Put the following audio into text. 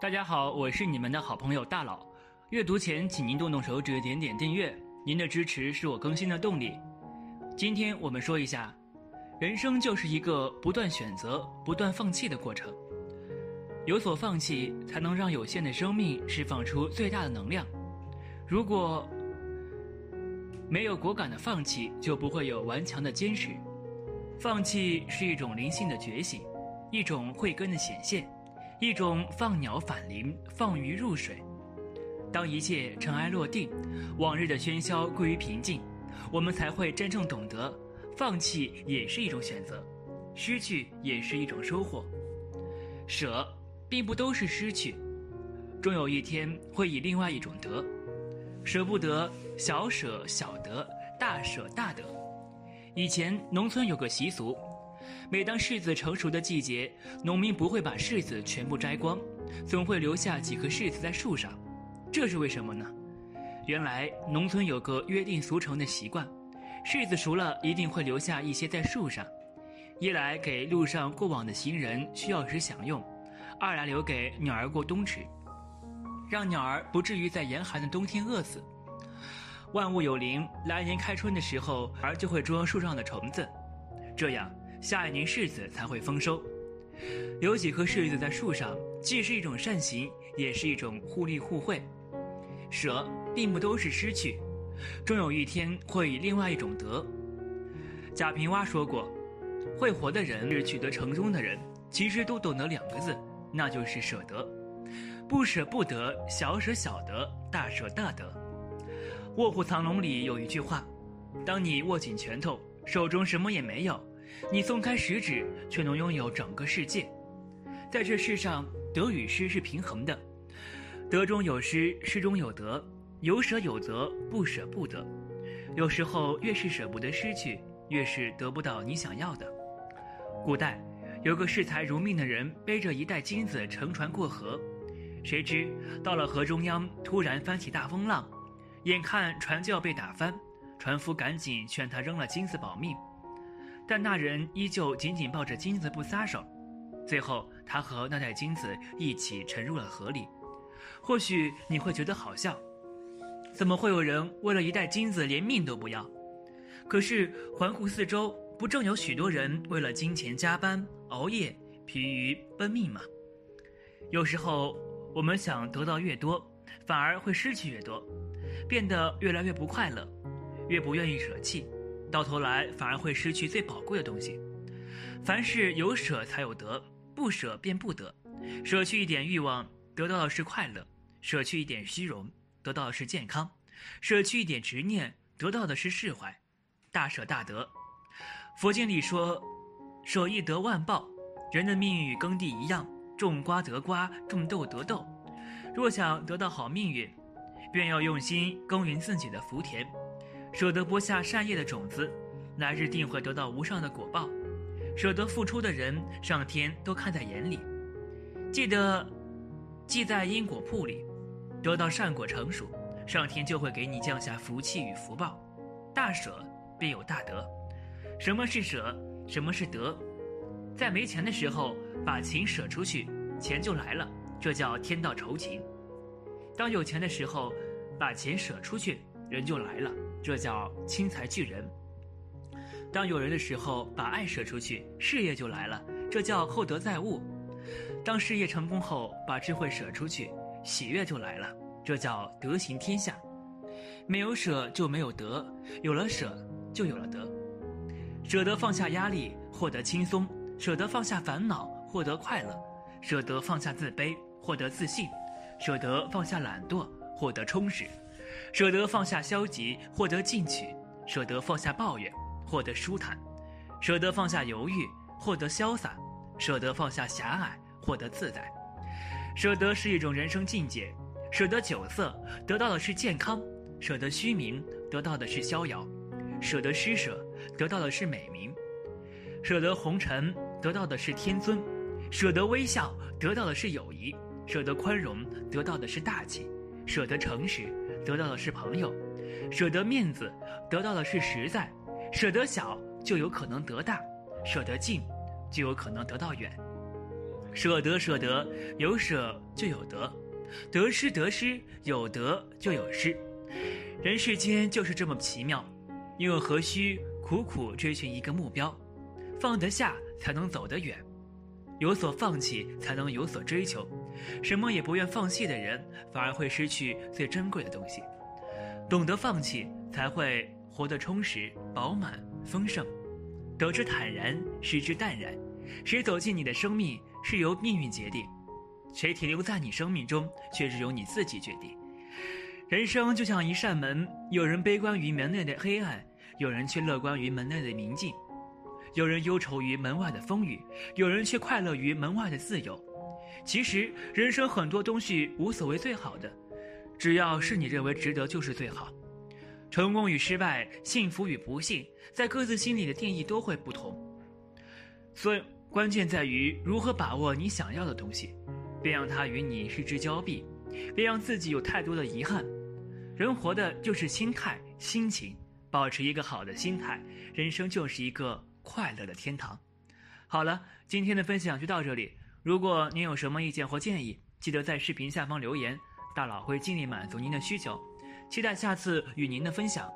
大家好，我是你们的好朋友大佬。阅读前，请您动动手指，点点订阅，您的支持是我更新的动力。今天我们说一下，人生就是一个不断选择、不断放弃的过程。有所放弃，才能让有限的生命释放出最大的能量。如果没有果敢的放弃，就不会有顽强的坚持。放弃是一种灵性的觉醒，一种慧根的显现，一种放鸟返林、放鱼入水。当一切尘埃落定，往日的喧嚣归于平静，我们才会真正懂得，放弃也是一种选择，失去也是一种收获。舍，并不都是失去，终有一天会以另外一种得。舍不得，小舍小得，大舍大得。以前农村有个习俗，每当柿子成熟的季节，农民不会把柿子全部摘光，总会留下几颗柿子在树上。这是为什么呢？原来农村有个约定俗成的习惯，柿子熟了一定会留下一些在树上，一来给路上过往的行人需要时享用，二来留给鸟儿过冬吃。让鸟儿不至于在严寒的冬天饿死。万物有灵，来年开春的时候，儿就会捉树上的虫子，这样下一年柿子才会丰收。有几颗柿子在树上，既是一种善行，也是一种互利互惠。舍，并不都是失去，终有一天会以另外一种得。贾平凹说过，会活的人是取得成功的人，其实都懂得两个字，那就是舍得。不舍不得，小舍小得，大舍大得。卧虎藏龙里有一句话：当你握紧拳头，手中什么也没有；你松开食指，却能拥有整个世界。在这世上，得与失是平衡的，得中有失，失中有得，有舍有得，不舍不得。有时候，越是舍不得失去，越是得不到你想要的。古代有个视财如命的人，背着一袋金子乘船过河。谁知到了河中央，突然翻起大风浪，眼看船就要被打翻，船夫赶紧劝他扔了金子保命，但那人依旧紧紧抱着金子不撒手。最后，他和那袋金子一起沉入了河里。或许你会觉得好笑，怎么会有人为了一袋金子连命都不要？可是环顾四周，不正有许多人为了金钱加班熬夜、疲于奔命吗？有时候。我们想得到越多，反而会失去越多，变得越来越不快乐，越不愿意舍弃，到头来反而会失去最宝贵的东西。凡事有舍才有得，不舍便不得。舍去一点欲望，得到的是快乐；舍去一点虚荣，得到的是健康；舍去一点执念，得到的是释怀。大舍大得。佛经里说：“舍一得万报。”人的命运与耕地一样。种瓜得瓜，种豆得豆。若想得到好命运，便要用心耕耘自己的福田，舍得播下善业的种子，来日定会得到无上的果报。舍得付出的人，上天都看在眼里。记得，记在因果簿里，得到善果成熟，上天就会给你降下福气与福报。大舍便有大得。什么是舍？什么是得？在没钱的时候。把情舍出去，钱就来了，这叫天道酬勤；当有钱的时候，把钱舍出去，人就来了，这叫轻财聚人；当有人的时候，把爱舍出去，事业就来了，这叫厚德载物；当事业成功后，把智慧舍出去，喜悦就来了，这叫德行天下。没有舍就没有得，有了舍就有了得。舍得放下压力，获得轻松；舍得放下烦恼。获得快乐，舍得放下自卑，获得自信；舍得放下懒惰，获得充实；舍得放下消极，获得进取；舍得放下抱怨，获得舒坦；舍得放下犹豫，获得潇洒；舍得放下狭隘，获得自在。舍得是一种人生境界，舍得酒色，得到的是健康；舍得虚名，得到的是逍遥；舍得施舍，得到的是美名；舍得红尘，得到的是天尊。舍得微笑，得到的是友谊；舍得宽容，得到的是大气；舍得诚实，得到的是朋友；舍得面子，得到的是实在；舍得小，就有可能得大；舍得近，就有可能得到远。舍得舍得，有舍就有得，得失得失，有得就有失。人世间就是这么奇妙，又何须苦苦追寻一个目标？放得下才能走得远，有所放弃才能有所追求。什么也不愿放弃的人，反而会失去最珍贵的东西。懂得放弃，才会活得充实、饱满、丰盛。得之坦然，失之淡然。谁走进你的生命，是由命运决定；谁停留在你生命中，却是由你自己决定。人生就像一扇门，有人悲观于门内的黑暗，有人却乐观于门内的宁静；有人忧愁于门外的风雨，有人却快乐于门外的自由。其实，人生很多东西无所谓最好的，只要是你认为值得，就是最好。成功与失败，幸福与不幸，在各自心里的定义都会不同。所以，关键在于如何把握你想要的东西，别让它与你失之交臂，别让自己有太多的遗憾。人活的就是心态、心情，保持一个好的心态，人生就是一个快乐的天堂。好了，今天的分享就到这里。如果您有什么意见或建议，记得在视频下方留言，大佬会尽力满足您的需求。期待下次与您的分享。